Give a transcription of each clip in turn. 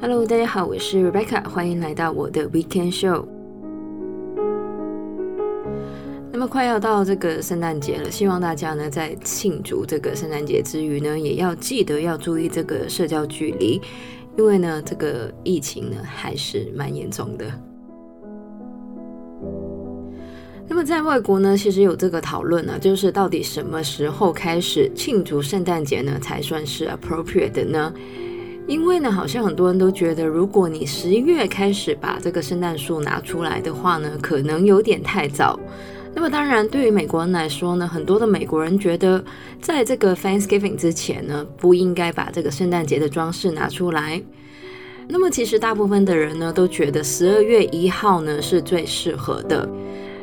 Hello，大家好，我是 Rebecca，欢迎来到我的 Weekend Show。那么快要到这个圣诞节了，希望大家呢在庆祝这个圣诞节之余呢，也要记得要注意这个社交距离，因为呢这个疫情呢还是蛮严重的。那么在外国呢，其实有这个讨论呢，就是到底什么时候开始庆祝圣诞节呢才算是 appropriate 的呢？因为呢，好像很多人都觉得，如果你十一月开始把这个圣诞树拿出来的话呢，可能有点太早。那么当然，对于美国人来说呢，很多的美国人觉得，在这个 Thanksgiving 之前呢，不应该把这个圣诞节的装饰拿出来。那么其实大部分的人呢，都觉得十二月一号呢是最适合的。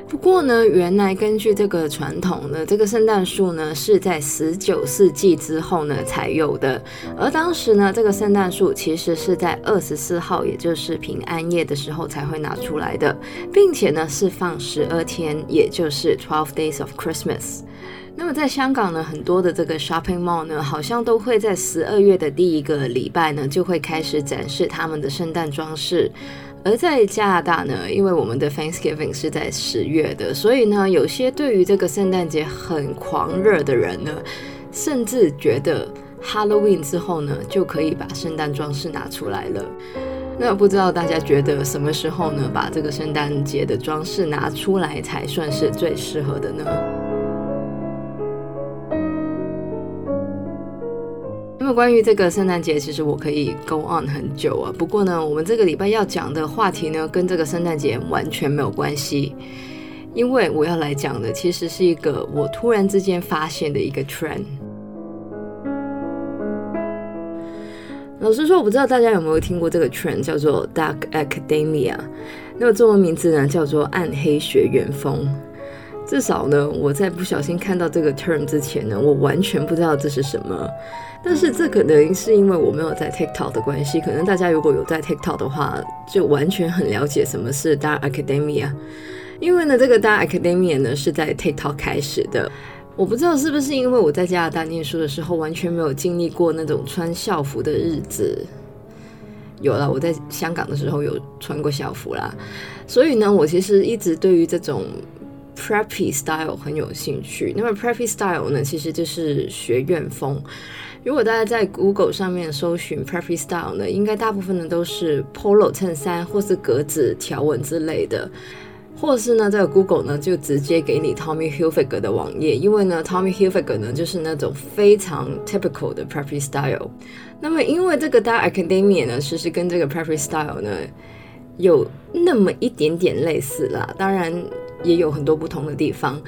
不过呢，原来根据这个传统呢，这个圣诞树呢是在十九世纪之后呢才有的。而当时呢，这个圣诞树其实是在二十四号，也就是平安夜的时候才会拿出来的，并且呢是放十二天，也就是 twelve days of Christmas。那么在香港呢，很多的这个 shopping mall 呢，好像都会在十二月的第一个礼拜呢，就会开始展示他们的圣诞装饰。而在加拿大呢，因为我们的 Thanksgiving 是在十月的，所以呢，有些对于这个圣诞节很狂热的人呢，甚至觉得 Halloween 之后呢，就可以把圣诞装饰拿出来了。那不知道大家觉得什么时候呢，把这个圣诞节的装饰拿出来才算是最适合的呢？关于这个圣诞节，其实我可以 go on 很久啊。不过呢，我们这个礼拜要讲的话题呢，跟这个圣诞节完全没有关系。因为我要来讲的，其实是一个我突然之间发现的一个 trend。老实说，我不知道大家有没有听过这个 trend，叫做 Dark Academia。那么中文名字呢，叫做暗黑学院风。至少呢，我在不小心看到这个 term 之前呢，我完全不知道这是什么。但是这可能是因为我没有在 TikTok 的关系，可能大家如果有在 TikTok 的话，就完全很了解什么是 Dark Academia。因为呢，这个 Dark Academia 呢是在 TikTok 开始的。我不知道是不是因为我在加拿大念书的时候完全没有经历过那种穿校服的日子。有了，我在香港的时候有穿过校服啦，所以呢，我其实一直对于这种。Preppy style 很有兴趣。那么 Preppy style 呢，其实就是学院风。如果大家在 Google 上面搜寻 Preppy style 呢，应该大部分的都是 Polo 衬衫或是格子条纹之类的，或是呢，在 Google 呢就直接给你 Tommy Hilfiger 的网页，因为呢 Tommy Hilfiger 呢就是那种非常 typical 的 Preppy style。那么因为这个 d a r Academia 呢，其实跟这个 Preppy style 呢有那么一点点类似啦，当然。也有很多不同的地方，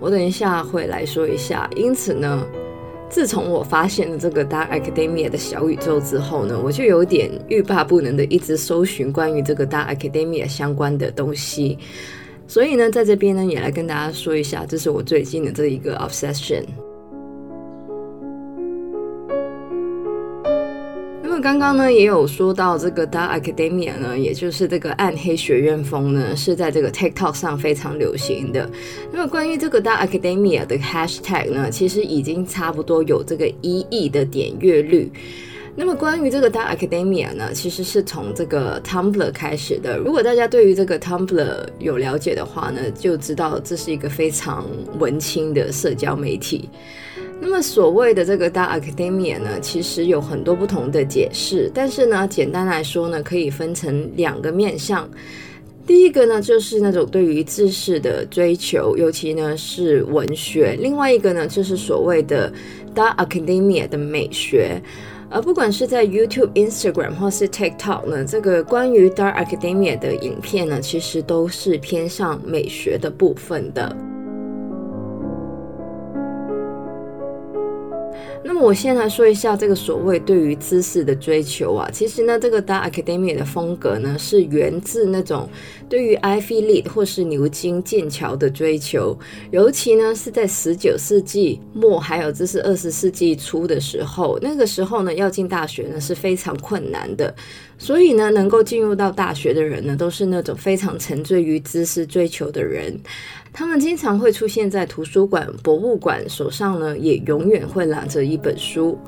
我等一下会来说一下。因此呢，自从我发现了这个大 academia 的小宇宙之后呢，我就有点欲罢不能的一直搜寻关于这个大 academia 相关的东西。所以呢，在这边呢，也来跟大家说一下，这是我最近的这一个 obsession。那么刚刚呢也有说到这个 Dark Academia 呢，也就是这个暗黑学院风呢，是在这个 TikTok 上非常流行的。那么关于这个 Dark Academia 的 Hashtag 呢，其实已经差不多有这个一亿的点阅率。那么关于这个 Dark Academia 呢，其实是从这个 Tumblr 开始的。如果大家对于这个 Tumblr 有了解的话呢，就知道这是一个非常文青的社交媒体。那么所谓的这个 Dark Academia 呢，其实有很多不同的解释，但是呢，简单来说呢，可以分成两个面向。第一个呢，就是那种对于知识的追求，尤其呢是文学；另外一个呢，就是所谓的 Dark Academia 的美学。而不管是在 YouTube、Instagram 或是 TikTok 呢，这个关于 Dark Academia 的影片呢，其实都是偏向美学的部分的。那么我先来说一下这个所谓对于知识的追求啊，其实呢，这个 Da Academy 的风格呢，是源自那种对于 Ivy League 或是牛津、剑桥的追求，尤其呢是在十九世纪末，还有这是二十世纪初的时候，那个时候呢要进大学呢是非常困难的，所以呢能够进入到大学的人呢，都是那种非常沉醉于知识追求的人。他们经常会出现在图书馆、博物馆，手上呢也永远会拿着一本书。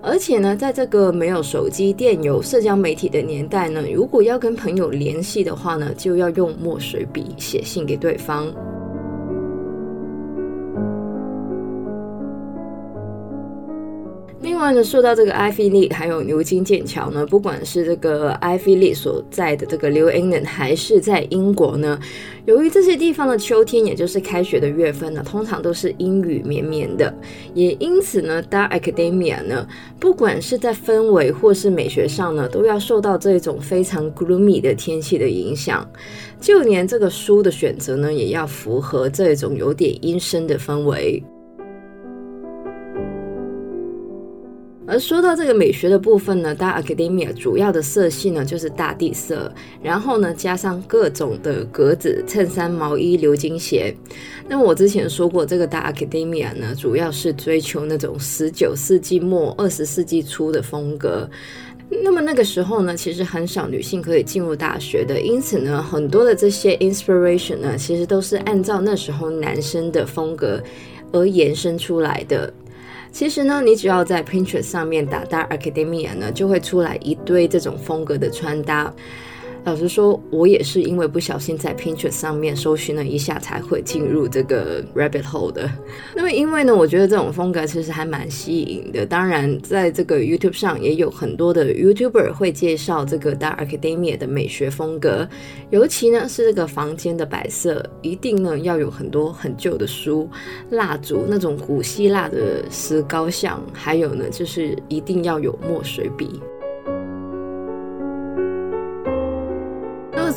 而且呢，在这个没有手机、电邮、社交媒体的年代呢，如果要跟朋友联系的话呢，就要用墨水笔写信给对方。另外呢，说到这个 Ivy League 还有牛津、剑桥呢，不管是这个 Ivy League 所在的这个 New England，还是在英国呢，由于这些地方的秋天，也就是开学的月份呢，通常都是阴雨绵绵的，也因此呢，Dark Academia 呢，不管是在氛围或是美学上呢，都要受到这种非常 gloomy 的天气的影响，就连这个书的选择呢，也要符合这种有点阴森的氛围。而说到这个美学的部分呢，Dark Academia 主要的色系呢就是大地色，然后呢加上各种的格子、衬衫、毛衣、流金鞋。那么我之前说过，这个 Dark Academia 呢主要是追求那种十九世纪末、二十世纪初的风格。那么那个时候呢，其实很少女性可以进入大学的，因此呢，很多的这些 inspiration 呢，其实都是按照那时候男生的风格而延伸出来的。其实呢，你只要在 Pinterest 上面打搭 Academia 呢，就会出来一堆这种风格的穿搭。老实说，我也是因为不小心在 Pinterest 上面搜寻了一下，才会进入这个 rabbit hole 的。那么，因为呢，我觉得这种风格其实还蛮吸引的。当然，在这个 YouTube 上也有很多的 YouTuber 会介绍这个 Dark Academia 的美学风格。尤其呢，是这个房间的摆设，一定呢要有很多很旧的书、蜡烛，那种古希腊的石膏像，还有呢，就是一定要有墨水笔。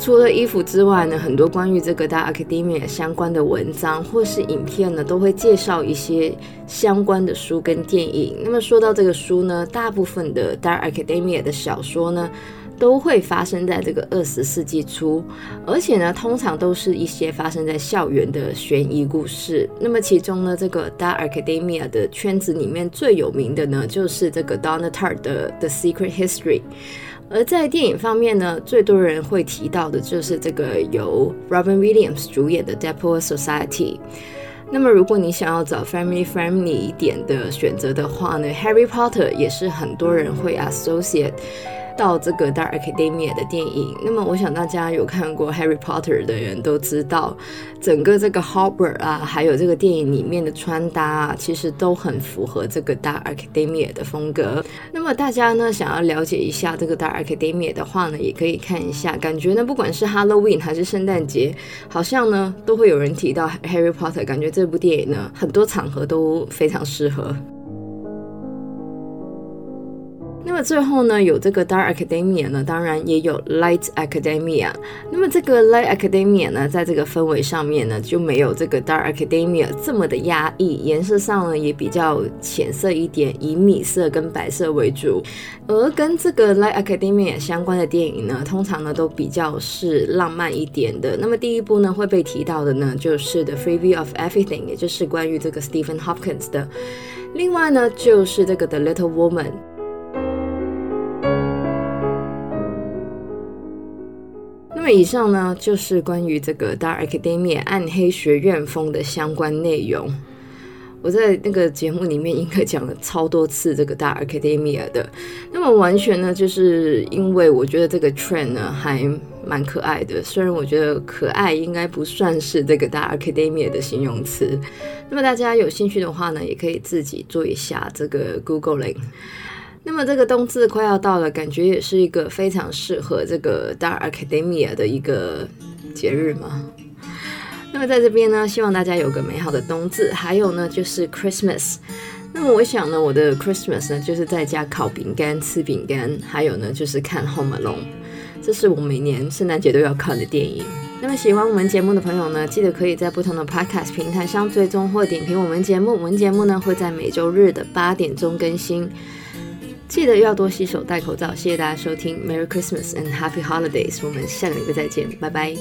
除了衣服之外呢，很多关于这个 Dark Academia 相关的文章或是影片呢，都会介绍一些相关的书跟电影。那么说到这个书呢，大部分的 Dark Academia 的小说呢，都会发生在这个二十世纪初，而且呢，通常都是一些发生在校园的悬疑故事。那么其中呢，这个 Dark Academia 的圈子里面最有名的呢，就是这个 Donna Tartt 的 The Secret History。而在电影方面呢，最多人会提到的就是这个由 Robin Williams 主演的《Deadpool Society》。那么，如果你想要找 family friendly 一点的选择的话呢，《Harry Potter》也是很多人会 associate。到这个 Dark Academia 的电影，那么我想大家有看过 Harry Potter 的人都知道，整个这个 Hogwarts 啊，还有这个电影里面的穿搭啊，其实都很符合这个 Dark Academia 的风格。那么大家呢，想要了解一下这个 Dark Academia 的话呢，也可以看一下，感觉呢，不管是 Halloween 还是圣诞节，好像呢都会有人提到 Harry Potter，感觉这部电影呢，很多场合都非常适合。那么最后呢，有这个 Dark Academia 呢，当然也有 Light Academia。那么这个 Light Academia 呢，在这个氛围上面呢，就没有这个 Dark Academia 这么的压抑，颜色上呢也比较浅色一点，以米色跟白色为主。而跟这个 Light Academia 相关的电影呢，通常呢都比较是浪漫一点的。那么第一部呢会被提到的呢，就是 The Freeview of Everything，也就是关于这个 Stephen Hopkins 的。另外呢，就是这个 The Little Woman。那么以上呢，就是关于这个 Dark Academia 暗黑学院风的相关内容。我在那个节目里面应该讲了超多次这个 Dark Academia 的。那么完全呢，就是因为我觉得这个 trend 呢还蛮可爱的。虽然我觉得可爱应该不算是这个 Dark Academia 的形容词。那么大家有兴趣的话呢，也可以自己做一下这个 Googling。那么这个冬至快要到了，感觉也是一个非常适合这个 DAR academia 的一个节日嘛。那么在这边呢，希望大家有个美好的冬至，还有呢就是 Christmas。那么我想呢，我的 Christmas 呢就是在家烤饼干、吃饼干，还有呢就是看 Home Alone。这是我每年圣诞节都要看的电影。那么喜欢我们节目的朋友呢，记得可以在不同的 Podcast 平台上追踪或点评我们节目。我们节目呢会在每周日的八点钟更新。记得要多洗手、戴口罩。谢谢大家收听，Merry Christmas and Happy Holidays。我们下个礼拜再见，拜拜。